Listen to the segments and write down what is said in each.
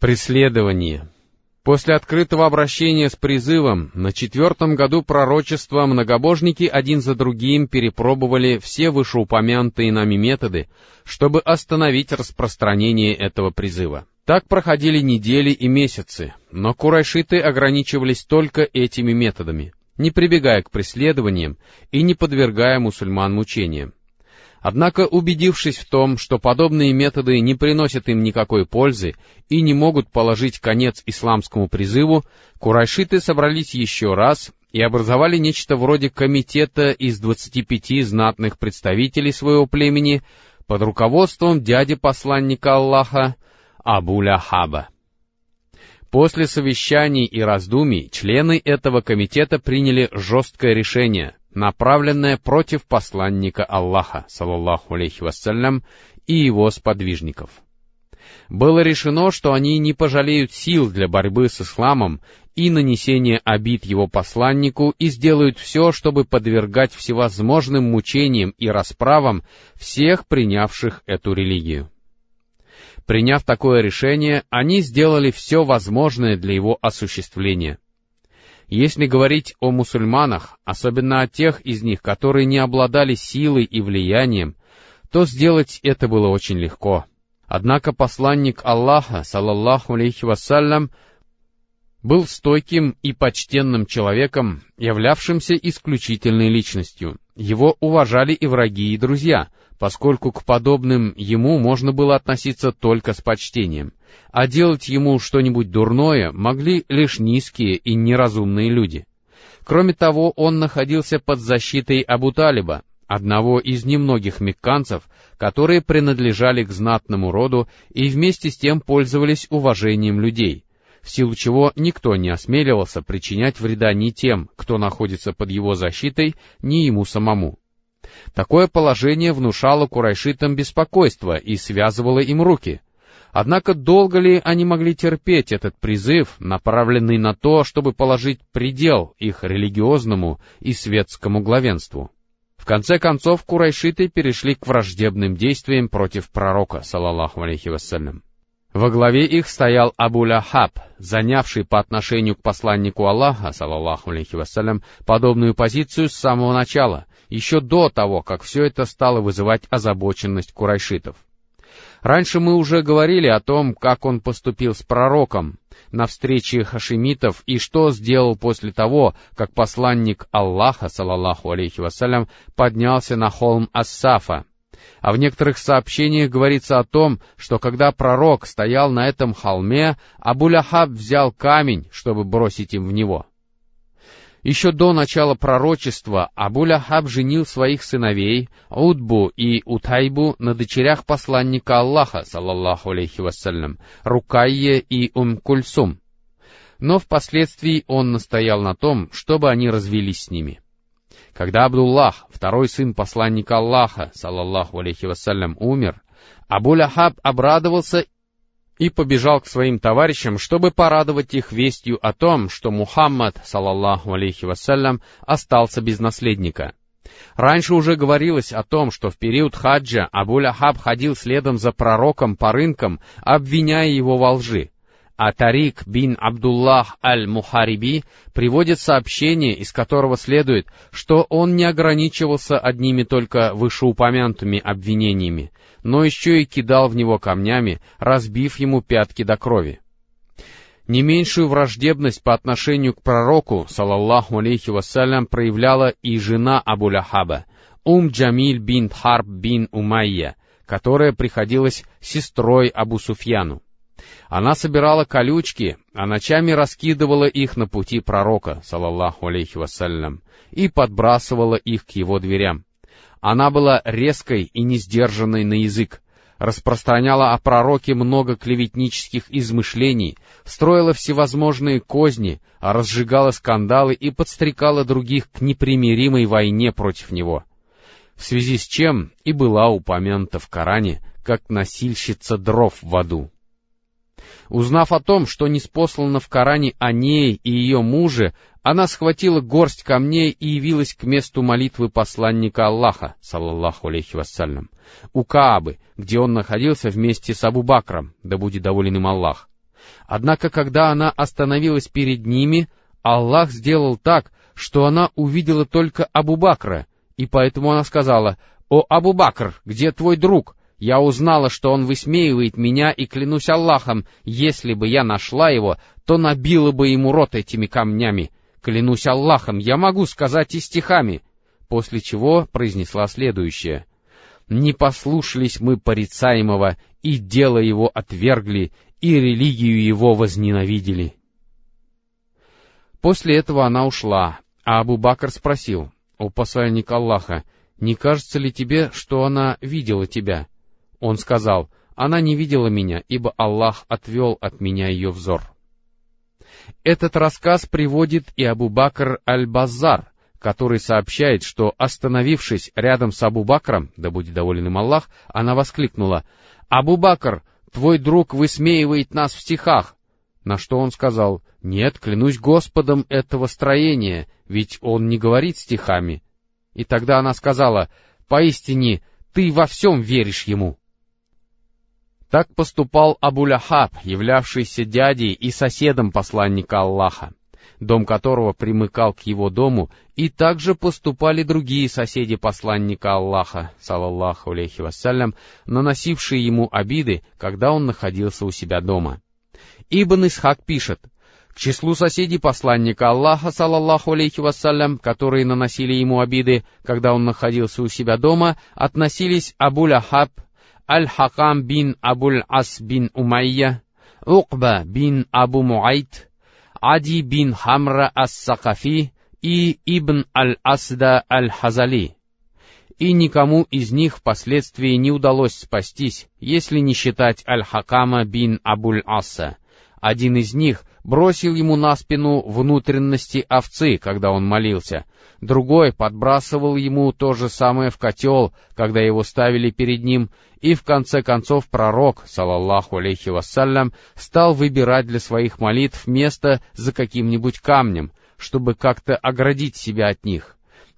Преследование. После открытого обращения с призывом на четвертом году пророчества многобожники один за другим перепробовали все вышеупомянутые нами методы, чтобы остановить распространение этого призыва. Так проходили недели и месяцы, но курайшиты ограничивались только этими методами, не прибегая к преследованиям и не подвергая мусульман мучениям. Однако, убедившись в том, что подобные методы не приносят им никакой пользы и не могут положить конец исламскому призыву, курайшиты собрались еще раз и образовали нечто вроде комитета из 25 знатных представителей своего племени под руководством дяди посланника Аллаха Абуля Хаба. После совещаний и раздумий члены этого комитета приняли жесткое решение направленное против посланника Аллаха, саллаллаху алейхи вассалям, и его сподвижников. Было решено, что они не пожалеют сил для борьбы с исламом и нанесения обид его посланнику и сделают все, чтобы подвергать всевозможным мучениям и расправам всех принявших эту религию. Приняв такое решение, они сделали все возможное для его осуществления — если говорить о мусульманах, особенно о тех из них, которые не обладали силой и влиянием, то сделать это было очень легко. Однако посланник Аллаха, салаллаху алейхи вассалям, был стойким и почтенным человеком, являвшимся исключительной личностью. Его уважали и враги, и друзья, поскольку к подобным ему можно было относиться только с почтением, а делать ему что-нибудь дурное могли лишь низкие и неразумные люди. Кроме того, он находился под защитой Абу Талиба, одного из немногих мекканцев, которые принадлежали к знатному роду и вместе с тем пользовались уважением людей, в силу чего никто не осмеливался причинять вреда ни тем, кто находится под его защитой, ни ему самому. Такое положение внушало курайшитам беспокойство и связывало им руки. Однако долго ли они могли терпеть этот призыв, направленный на то, чтобы положить предел их религиозному и светскому главенству? В конце концов, курайшиты перешли к враждебным действиям против пророка, салаллаху алейхи вассалям. Во главе их стоял Абу Ляхаб, занявший по отношению к посланнику Аллаха, салаллаху алейхи вассалям, подобную позицию с самого начала, еще до того, как все это стало вызывать озабоченность курайшитов. Раньше мы уже говорили о том, как он поступил с пророком на встрече хашимитов и что сделал после того, как посланник Аллаха, салаллаху алейхи вассалям, поднялся на холм Ассафа. А в некоторых сообщениях говорится о том, что когда пророк стоял на этом холме, Абу-Ляхаб взял камень, чтобы бросить им в него. Еще до начала пророчества Абу-Ляхаб женил своих сыновей Удбу и Утайбу на дочерях посланника Аллаха, саллаллаху алейхи вассалям, Рукайе и Ум-Кульсум. Но впоследствии он настоял на том, чтобы они развелись с ними. Когда Абдуллах, второй сын посланника Аллаха, саллаллаху алейхи вассалям, умер, Абу-Ляхаб обрадовался и побежал к своим товарищам, чтобы порадовать их вестью о том, что Мухаммад, салаллаху алейхи вассалям, остался без наследника. Раньше уже говорилось о том, что в период хаджа Абу-Лахаб ходил следом за пророком по рынкам, обвиняя его во лжи. А Тарик бин Абдуллах аль-Мухариби приводит сообщение, из которого следует, что он не ограничивался одними только вышеупомянутыми обвинениями, но еще и кидал в него камнями, разбив ему пятки до крови. Не меньшую враждебность по отношению к пророку, салаллаху алейхи вассалям, проявляла и жена Абу Ляхаба, Ум Джамиль бин Харб бин Умайя, которая приходилась сестрой Абу Суфьяну. Она собирала колючки, а ночами раскидывала их на пути пророка, салаллаху алейхи вассалям, и подбрасывала их к его дверям. Она была резкой и несдержанной на язык, распространяла о пророке много клеветнических измышлений, строила всевозможные козни, разжигала скандалы и подстрекала других к непримиримой войне против него. В связи с чем и была упомянута в Коране как носильщица дров в аду. Узнав о том, что не спослано в Коране о ней и ее муже, она схватила горсть камней и явилась к месту молитвы посланника Аллаха, саллаллаху алейхи вассалям, у Каабы, где он находился вместе с Абу Бакром, да будет доволен им Аллах. Однако, когда она остановилась перед ними, Аллах сделал так, что она увидела только Абу Бакра, и поэтому она сказала, «О, Абу Бакр, где твой друг? Я узнала, что он высмеивает меня, и клянусь Аллахом, если бы я нашла его, то набила бы ему рот этими камнями. Клянусь Аллахом, я могу сказать и стихами». После чего произнесла следующее. «Не послушались мы порицаемого, и дело его отвергли, и религию его возненавидели». После этого она ушла, а Абу Бакр спросил, «О посланник Аллаха, не кажется ли тебе, что она видела тебя?» Он сказал, «Она не видела меня, ибо Аллах отвел от меня ее взор». Этот рассказ приводит и Абу Бакр аль-Базар, который сообщает, что, остановившись рядом с Абу Бакром, да будет доволен им Аллах, она воскликнула, «Абу Бакр, твой друг высмеивает нас в стихах!» На что он сказал, «Нет, клянусь Господом этого строения, ведь он не говорит стихами». И тогда она сказала, «Поистине, ты во всем веришь ему». Так поступал Абу-Ляхаб, являвшийся дядей и соседом посланника Аллаха, дом которого примыкал к его дому, и также поступали другие соседи посланника Аллаха, салаллаху алейхи вассалям, наносившие ему обиды, когда он находился у себя дома. Ибн Исхак пишет, к числу соседей посланника Аллаха, салаллаху алейхи вассалям, которые наносили ему обиды, когда он находился у себя дома, относились Абу-Ляхаб, Аль-Хакам бин Абуль-Ас бин Умайя, Укба бин Абу Муайт, Ади бин Хамра ас-Сакафи и Ибн Аль-Асда Аль-Хазали. И никому из них впоследствии не удалось спастись, если не считать Аль-Хакама бин Абуль-Аса. Один из них бросил ему на спину внутренности овцы, когда он молился. Другой подбрасывал ему то же самое в котел, когда его ставили перед ним, и в конце концов пророк, салаллаху алейхи вассалям, стал выбирать для своих молитв место за каким-нибудь камнем, чтобы как-то оградить себя от них.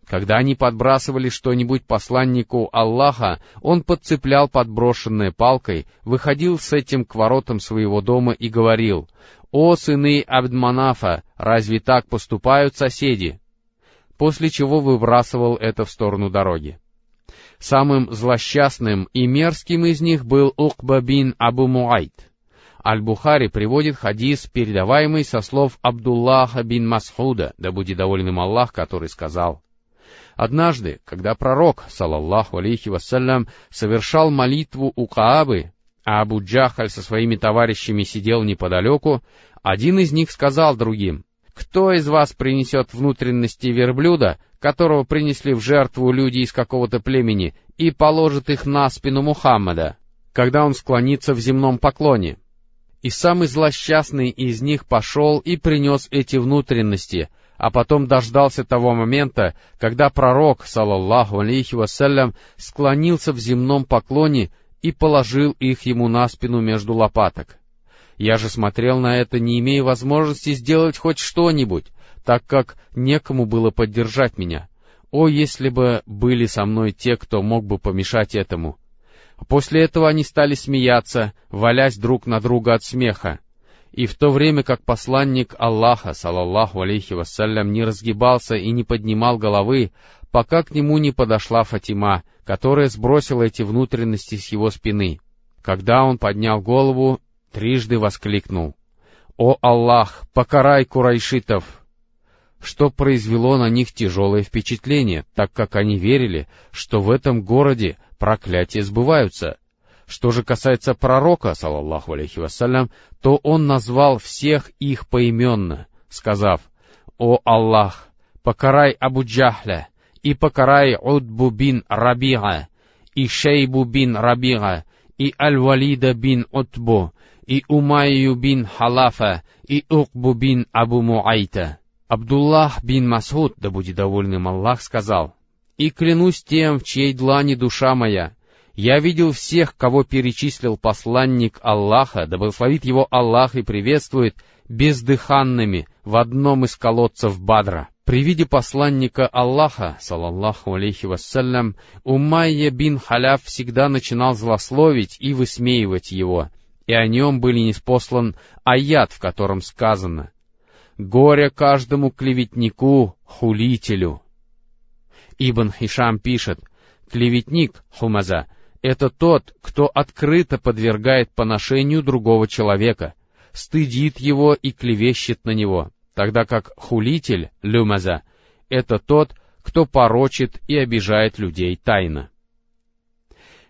Когда они подбрасывали что-нибудь посланнику Аллаха, он подцеплял подброшенное палкой, выходил с этим к воротам своего дома и говорил, «О, сыны Абдманафа, разве так поступают соседи?» После чего выбрасывал это в сторону дороги. Самым злосчастным и мерзким из них был Укба бин Абу Муайт. Аль-Бухари приводит хадис, передаваемый со слов Абдуллаха бин Масхуда, да будет доволен им Аллах, который сказал, Однажды, когда пророк, салаллаху алейхи вассалям, совершал молитву у Каабы, а Абу Джахаль со своими товарищами сидел неподалеку, один из них сказал другим, «Кто из вас принесет внутренности верблюда, которого принесли в жертву люди из какого-то племени, и положит их на спину Мухаммада, когда он склонится в земном поклоне. И самый злосчастный из них пошел и принес эти внутренности, а потом дождался того момента, когда пророк, салаллаху алейхи вассалям, склонился в земном поклоне и положил их ему на спину между лопаток. Я же смотрел на это, не имея возможности сделать хоть что-нибудь, так как некому было поддержать меня. О, если бы были со мной те, кто мог бы помешать этому! После этого они стали смеяться, валясь друг на друга от смеха. И в то время как посланник Аллаха, салаллаху алейхи вассалям, не разгибался и не поднимал головы, пока к нему не подошла Фатима, которая сбросила эти внутренности с его спины. Когда он поднял голову, трижды воскликнул. «О Аллах, покарай курайшитов!» что произвело на них тяжелое впечатление, так как они верили, что в этом городе проклятия сбываются. Что же касается пророка, салаллаху алейхи вассалям, то он назвал всех их поименно, сказав, «О Аллах, покарай Абу Джахля, и покарай Удбу бин Рабига, и Шейбу бин Рабига, и Аль-Валида бин Утбу, и Умайю бин Халафа, и Укбу бин Абу Муайта». Абдуллах бин Масуд, да будет довольным Аллах, сказал, «И клянусь тем, в чьей длани душа моя, я видел всех, кого перечислил посланник Аллаха, да благословит его Аллах и приветствует, бездыханными в одном из колодцев Бадра. При виде посланника Аллаха, салаллаху алейхи вассалям, Умайя бин Халяв всегда начинал злословить и высмеивать его, и о нем были неспослан аят, в котором сказано «Горе каждому клеветнику, хулителю». Ибн Хишам пишет, клеветник, хумаза, это тот, кто открыто подвергает поношению другого человека, стыдит его и клевещет на него, тогда как хулитель, люмаза, это тот, кто порочит и обижает людей тайно.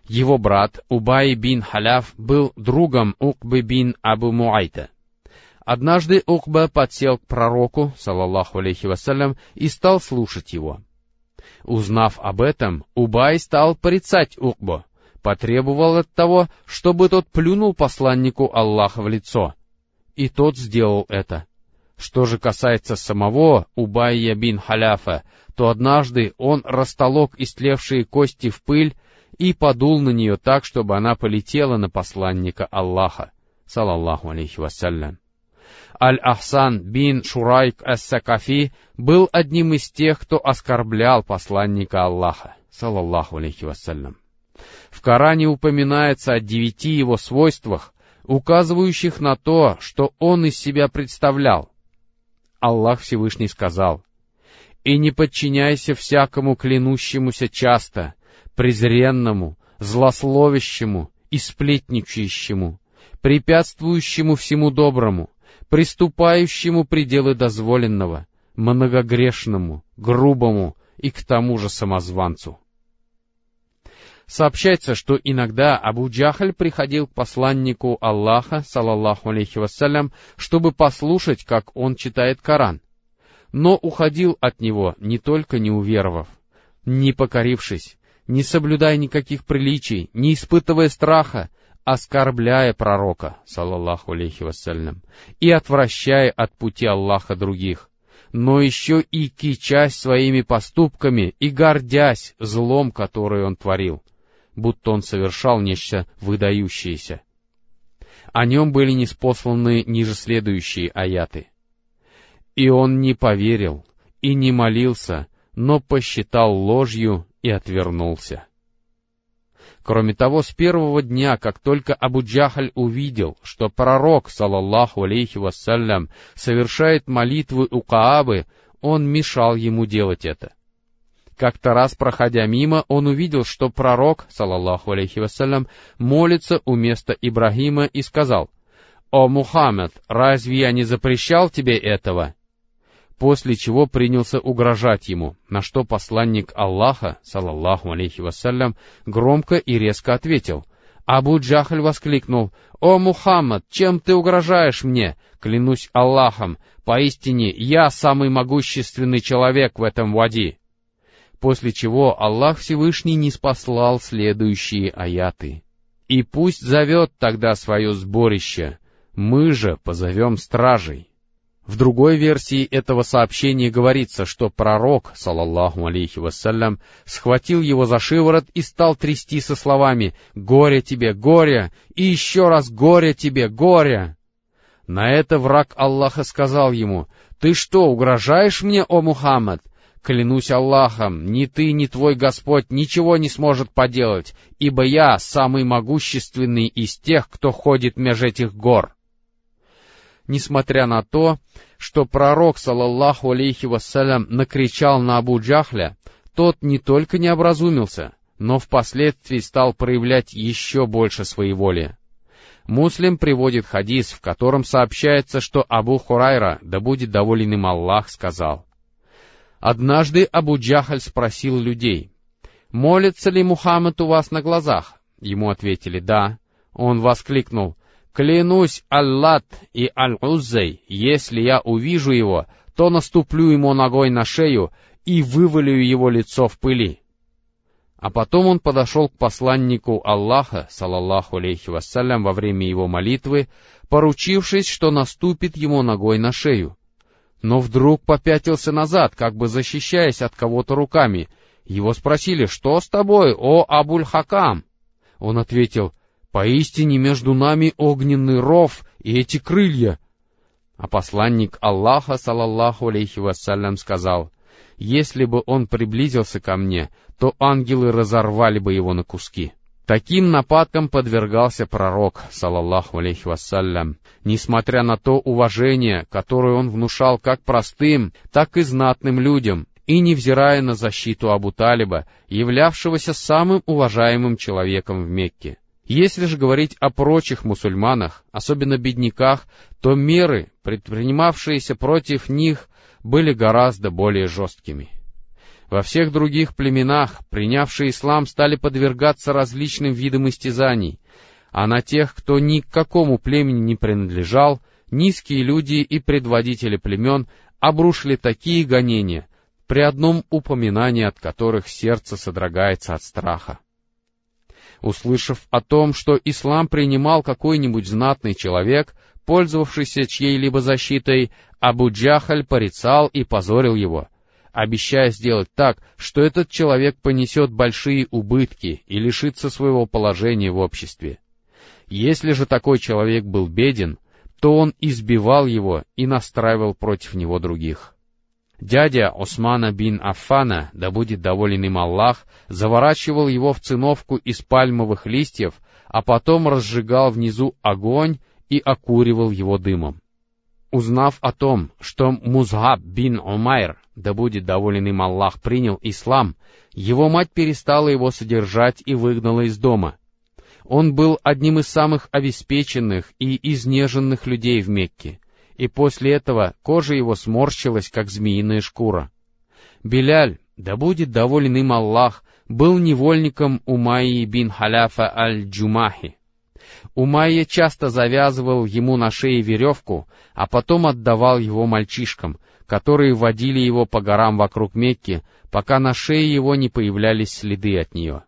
Его брат Убай бин Халяв был другом Укбы бин Абу Муайта. Однажды Укба подсел к пророку, салаллаху алейхи вассалям, и стал слушать его. Узнав об этом, Убай стал порицать Укбу, потребовал от того, чтобы тот плюнул посланнику Аллаха в лицо. И тот сделал это. Что же касается самого Убайя бин Халяфа, то однажды он растолок истлевшие кости в пыль и подул на нее так, чтобы она полетела на посланника Аллаха, салаллаху алейхи вассалям. Аль-Ахсан бин Шурайк ас-Сакафи был одним из тех, кто оскорблял посланника Аллаха, салаллаху алейхи вассалям. В Коране упоминается о девяти его свойствах, указывающих на то, что он из себя представлял. Аллах Всевышний сказал, «И не подчиняйся всякому клянущемуся часто, презренному, злословящему и сплетничающему, препятствующему всему доброму, приступающему пределы дозволенного, многогрешному, грубому и к тому же самозванцу. Сообщается, что иногда Абу Джахаль приходил к посланнику Аллаха, салаллаху алейхи вассалям, чтобы послушать, как он читает Коран, но уходил от него не только не уверовав, не покорившись, не соблюдая никаких приличий, не испытывая страха, оскорбляя пророка, салаллаху алейхи вассалям, и отвращая от пути Аллаха других, но еще и кичась своими поступками и гордясь злом, которое он творил, будто он совершал нечто выдающееся. О нем были неспосланы ниже следующие аяты. «И он не поверил, и не молился, но посчитал ложью и отвернулся». Кроме того, с первого дня, как только Абу Джахаль увидел, что пророк, салаллаху алейхи вассалям, совершает молитвы у Каабы, он мешал ему делать это. Как-то раз, проходя мимо, он увидел, что пророк, салаллаху алейхи вассалям, молится у места Ибрагима и сказал, «О, Мухаммед, разве я не запрещал тебе этого?» после чего принялся угрожать ему, на что посланник Аллаха, салаллаху алейхи вассалям, громко и резко ответил. Абу Джахаль воскликнул, «О, Мухаммад, чем ты угрожаешь мне? Клянусь Аллахом, поистине я самый могущественный человек в этом вади». После чего Аллах Всевышний не спаслал следующие аяты. «И пусть зовет тогда свое сборище, мы же позовем стражей». В другой версии этого сообщения говорится, что пророк, салаллаху алейхи вассалям, схватил его за шиворот и стал трясти со словами «Горе тебе, горе! И еще раз горе тебе, горе!» На это враг Аллаха сказал ему «Ты что, угрожаешь мне, о Мухаммад? Клянусь Аллахом, ни ты, ни твой Господь ничего не сможет поделать, ибо я самый могущественный из тех, кто ходит меж этих гор» несмотря на то, что пророк, салаллаху алейхи вассалям, накричал на Абу Джахля, тот не только не образумился, но впоследствии стал проявлять еще больше своеволия. Муслим приводит хадис, в котором сообщается, что Абу Хурайра, да будет доволен им Аллах, сказал. Однажды Абу Джахаль спросил людей, «Молится ли Мухаммад у вас на глазах?» Ему ответили «Да». Он воскликнул, Клянусь Аллат и Аль-Уззой, если я увижу его, то наступлю ему ногой на шею и вывалю его лицо в пыли. А потом он подошел к посланнику Аллаха, салаллаху алейхи вассалям, во время его молитвы, поручившись, что наступит ему ногой на шею. Но вдруг попятился назад, как бы защищаясь от кого-то руками. Его спросили, что с тобой, о Абуль-Хакам? Он ответил, Поистине между нами огненный ров и эти крылья. А посланник Аллаха, салаллаху алейхи вассалям, сказал, если бы он приблизился ко мне, то ангелы разорвали бы его на куски. Таким нападкам подвергался пророк, салаллаху алейхи вассалям, несмотря на то уважение, которое он внушал как простым, так и знатным людям, и невзирая на защиту Абу Талиба, являвшегося самым уважаемым человеком в Мекке. Если же говорить о прочих мусульманах, особенно бедняках, то меры, предпринимавшиеся против них, были гораздо более жесткими. Во всех других племенах, принявшие ислам, стали подвергаться различным видам истязаний, а на тех, кто ни к какому племени не принадлежал, низкие люди и предводители племен обрушили такие гонения, при одном упоминании от которых сердце содрогается от страха. Услышав о том, что ислам принимал какой-нибудь знатный человек, пользовавшийся чьей-либо защитой, Абу Джахаль порицал и позорил его, обещая сделать так, что этот человек понесет большие убытки и лишится своего положения в обществе. Если же такой человек был беден, то он избивал его и настраивал против него других. Дядя Османа бин Аффана, да будет доволен им Аллах, заворачивал его в циновку из пальмовых листьев, а потом разжигал внизу огонь и окуривал его дымом. Узнав о том, что Музгаб бин Умайр, да будет доволен им Аллах, принял ислам, его мать перестала его содержать и выгнала из дома. Он был одним из самых обеспеченных и изнеженных людей в Мекке, и после этого кожа его сморщилась, как змеиная шкура. Беляль, да будет доволен им Аллах, был невольником Умайи бин Халяфа аль-Джумахи. Умайя часто завязывал ему на шее веревку, а потом отдавал его мальчишкам, которые водили его по горам вокруг Мекки, пока на шее его не появлялись следы от нее.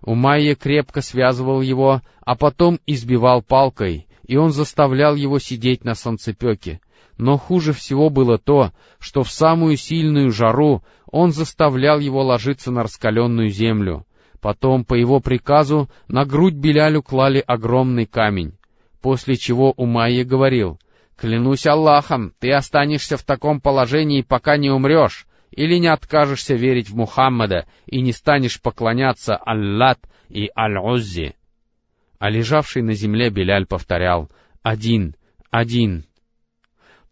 Умайя крепко связывал его, а потом избивал палкой, и он заставлял его сидеть на солнцепеке. Но хуже всего было то, что в самую сильную жару он заставлял его ложиться на раскаленную землю. Потом, по его приказу, на грудь Белялю клали огромный камень, после чего Умайя говорил, Клянусь Аллахом, ты останешься в таком положении, пока не умрешь, или не откажешься верить в Мухаммада и не станешь поклоняться Аллат и Аль-Уззи. А лежавший на земле Беляль повторял «Один, один».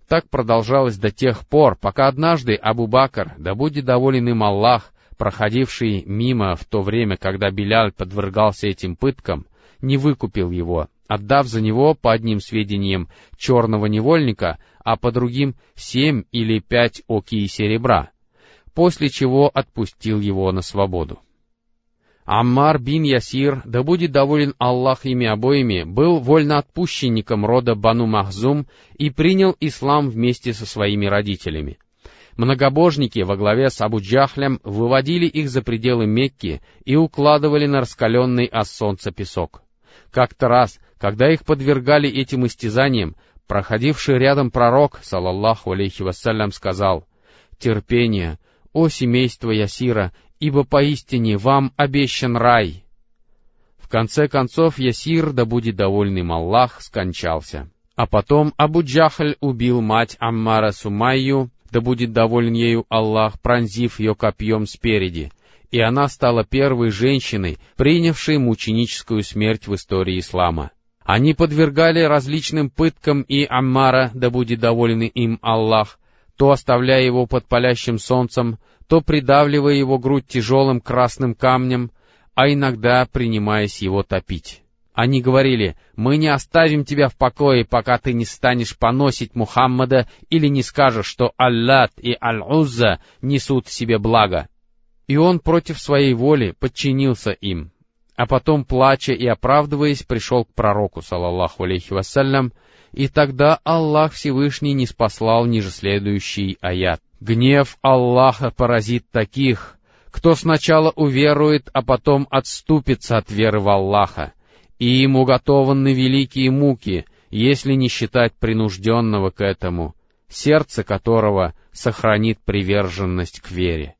Так продолжалось до тех пор, пока однажды Абу Бакр, да будет доволен им Аллах, проходивший мимо в то время, когда Беляль подвергался этим пыткам, не выкупил его, отдав за него, по одним сведениям, черного невольника, а по другим семь или пять оки серебра, после чего отпустил его на свободу. Аммар бин Ясир, да будет доволен Аллах ими обоими, был вольноотпущенником рода Бану Махзум и принял ислам вместе со своими родителями. Многобожники во главе с Абу Джахлем выводили их за пределы Мекки и укладывали на раскаленный от солнца песок. Как-то раз, когда их подвергали этим истязаниям, проходивший рядом пророк, салаллаху алейхи вассалям, сказал, «Терпение, о семейство Ясира, ибо поистине вам обещан рай». В конце концов Ясир, да будет довольным Аллах, скончался. А потом Абу Джахаль убил мать Аммара Сумайю, да будет доволен ею Аллах, пронзив ее копьем спереди — и она стала первой женщиной, принявшей мученическую смерть в истории ислама. Они подвергали различным пыткам и Аммара, да будет доволен им Аллах, то оставляя его под палящим солнцем, то придавливая его грудь тяжелым красным камнем, а иногда принимаясь его топить. Они говорили, «Мы не оставим тебя в покое, пока ты не станешь поносить Мухаммада или не скажешь, что Аллат и Аль-Узза несут в себе благо» и он против своей воли подчинился им, а потом, плача и оправдываясь, пришел к пророку, салаллаху алейхи вассалям, и тогда Аллах Всевышний не спаслал ниже следующий аят. «Гнев Аллаха поразит таких, кто сначала уверует, а потом отступится от веры в Аллаха, и ему готованы великие муки, если не считать принужденного к этому, сердце которого сохранит приверженность к вере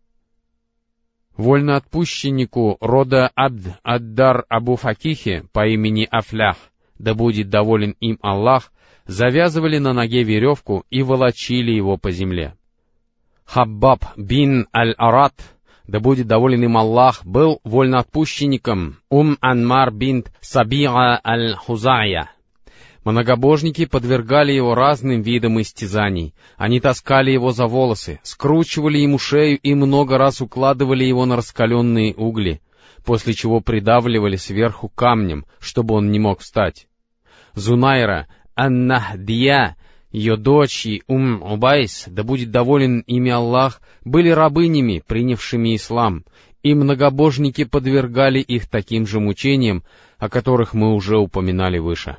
вольноотпущеннику рода Абд Аддар Абу Факихи по имени Афлях, да будет доволен им Аллах, завязывали на ноге веревку и волочили его по земле. Хаббаб бин Аль-Арат, да будет доволен им Аллах, был вольноотпущенником Ум Анмар бинт Сабиа аль-Хузая. Многобожники подвергали его разным видам истязаний. Они таскали его за волосы, скручивали ему шею и много раз укладывали его на раскаленные угли, после чего придавливали сверху камнем, чтобы он не мог встать. Зунайра, Аннахдия, ее дочь и Ум Убайс, да будет доволен ими Аллах, были рабынями, принявшими ислам, и многобожники подвергали их таким же мучениям, о которых мы уже упоминали выше.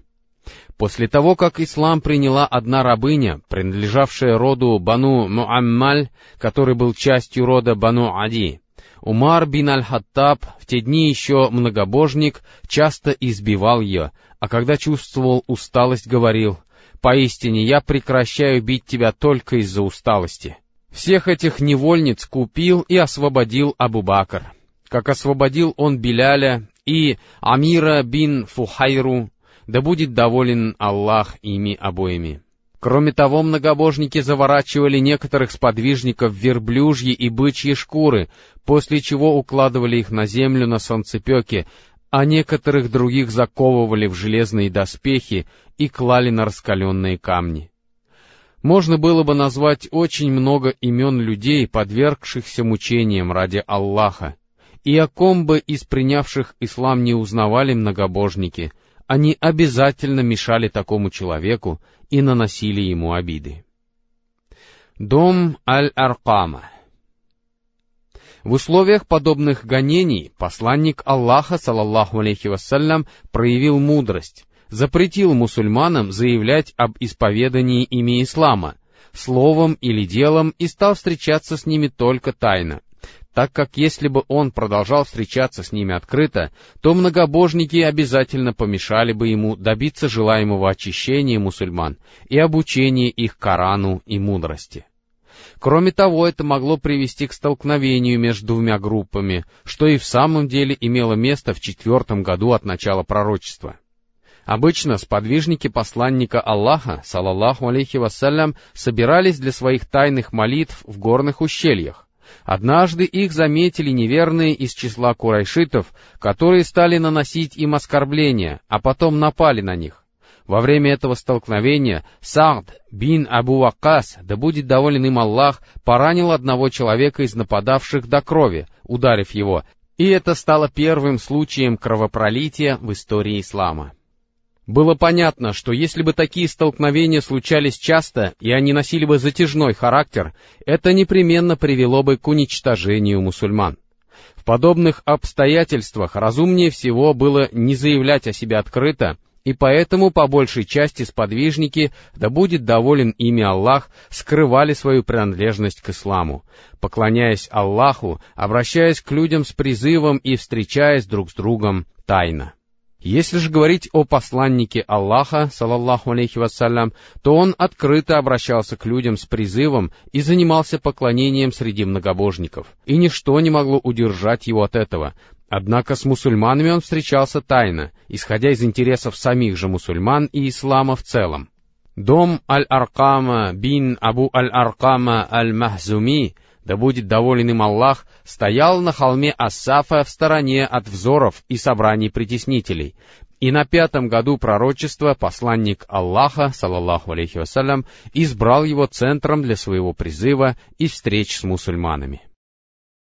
После того, как ислам приняла одна рабыня, принадлежавшая роду Бану Муаммаль, который был частью рода Бану Ади, Умар бин Аль-Хаттаб, в те дни еще многобожник, часто избивал ее, а когда чувствовал усталость, говорил, «Поистине я прекращаю бить тебя только из-за усталости». Всех этих невольниц купил и освободил Абу-Бакр. Как освободил он Беляля и Амира бин Фухайру, да будет доволен Аллах ими обоими. Кроме того, многобожники заворачивали некоторых сподвижников в верблюжьи и бычьи шкуры, после чего укладывали их на землю на солнцепеке, а некоторых других заковывали в железные доспехи и клали на раскаленные камни. Можно было бы назвать очень много имен людей, подвергшихся мучениям ради Аллаха, и о ком бы из принявших ислам не узнавали многобожники — они обязательно мешали такому человеку и наносили ему обиды. Дом Аль-Аркама В условиях подобных гонений посланник Аллаха, салаллаху алейхи вассалям, проявил мудрость, запретил мусульманам заявлять об исповедании ими ислама, словом или делом и стал встречаться с ними только тайно — так как если бы он продолжал встречаться с ними открыто, то многобожники обязательно помешали бы ему добиться желаемого очищения мусульман и обучения их Корану и мудрости. Кроме того, это могло привести к столкновению между двумя группами, что и в самом деле имело место в четвертом году от начала пророчества. Обычно сподвижники посланника Аллаха, салаллаху алейхи вассалям, собирались для своих тайных молитв в горных ущельях, Однажды их заметили неверные из числа курайшитов, которые стали наносить им оскорбления, а потом напали на них. Во время этого столкновения Саад бин Абу Вакас, да будет доволен им Аллах, поранил одного человека из нападавших до крови, ударив его, и это стало первым случаем кровопролития в истории ислама. Было понятно, что если бы такие столкновения случались часто, и они носили бы затяжной характер, это непременно привело бы к уничтожению мусульман. В подобных обстоятельствах разумнее всего было не заявлять о себе открыто, и поэтому по большей части сподвижники, да будет доволен ими Аллах, скрывали свою принадлежность к исламу, поклоняясь Аллаху, обращаясь к людям с призывом и встречаясь друг с другом тайно. Если же говорить о посланнике Аллаха, салаллаху алейхи вассалям, то он открыто обращался к людям с призывом и занимался поклонением среди многобожников, и ничто не могло удержать его от этого. Однако с мусульманами он встречался тайно, исходя из интересов самих же мусульман и ислама в целом. Дом Аль-Аркама бин Абу Аль-Аркама Аль-Махзуми да будет доволен им Аллах, стоял на холме Ассафа в стороне от взоров и собраний притеснителей. И на пятом году пророчества посланник Аллаха, салаллаху алейхи вассалям, избрал его центром для своего призыва и встреч с мусульманами.